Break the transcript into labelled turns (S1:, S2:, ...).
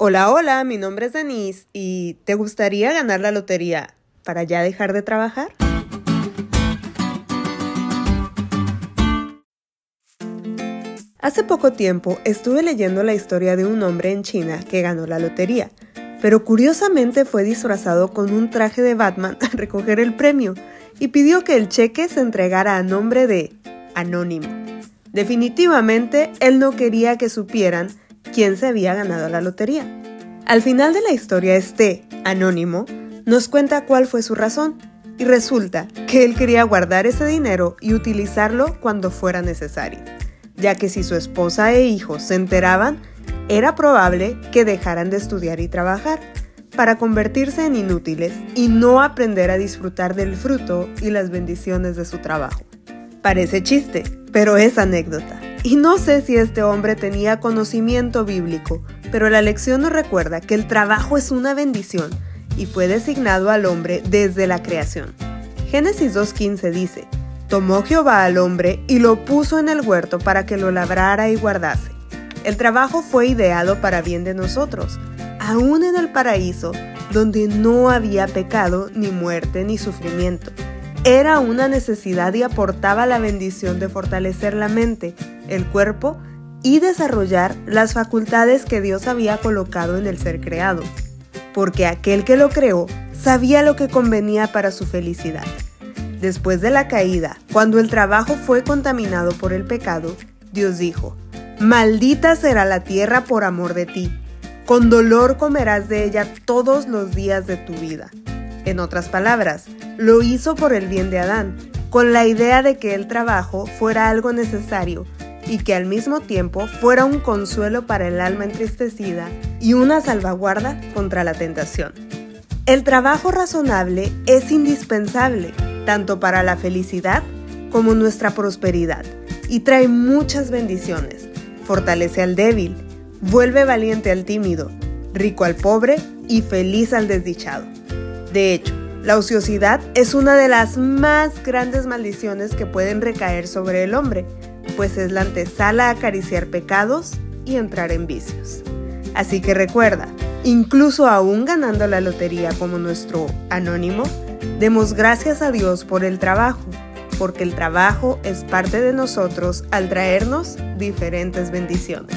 S1: Hola, hola, mi nombre es Denise y ¿te gustaría ganar la lotería para ya dejar de trabajar? Hace poco tiempo estuve leyendo la historia de un hombre en China que ganó la lotería, pero curiosamente fue disfrazado con un traje de Batman a recoger el premio y pidió que el cheque se entregara a nombre de Anónimo. Definitivamente él no quería que supieran quién se había ganado la lotería. Al final de la historia este Anónimo nos cuenta cuál fue su razón y resulta que él quería guardar ese dinero y utilizarlo cuando fuera necesario ya que si su esposa e hijos se enteraban, era probable que dejaran de estudiar y trabajar para convertirse en inútiles y no aprender a disfrutar del fruto y las bendiciones de su trabajo. Parece chiste, pero es anécdota. Y no sé si este hombre tenía conocimiento bíblico, pero la lección nos recuerda que el trabajo es una bendición y fue designado al hombre desde la creación. Génesis 2.15 dice, Tomó Jehová al hombre y lo puso en el huerto para que lo labrara y guardase. El trabajo fue ideado para bien de nosotros, aún en el paraíso, donde no había pecado, ni muerte, ni sufrimiento. Era una necesidad y aportaba la bendición de fortalecer la mente, el cuerpo y desarrollar las facultades que Dios había colocado en el ser creado, porque aquel que lo creó sabía lo que convenía para su felicidad. Después de la caída, cuando el trabajo fue contaminado por el pecado, Dios dijo, Maldita será la tierra por amor de ti, con dolor comerás de ella todos los días de tu vida. En otras palabras, lo hizo por el bien de Adán, con la idea de que el trabajo fuera algo necesario y que al mismo tiempo fuera un consuelo para el alma entristecida y una salvaguarda contra la tentación. El trabajo razonable es indispensable tanto para la felicidad como nuestra prosperidad, y trae muchas bendiciones. Fortalece al débil, vuelve valiente al tímido, rico al pobre y feliz al desdichado. De hecho, la ociosidad es una de las más grandes maldiciones que pueden recaer sobre el hombre, pues es la antesala a acariciar pecados y entrar en vicios. Así que recuerda, incluso aún ganando la lotería como nuestro anónimo, Demos gracias a Dios por el trabajo, porque el trabajo es parte de nosotros al traernos diferentes bendiciones.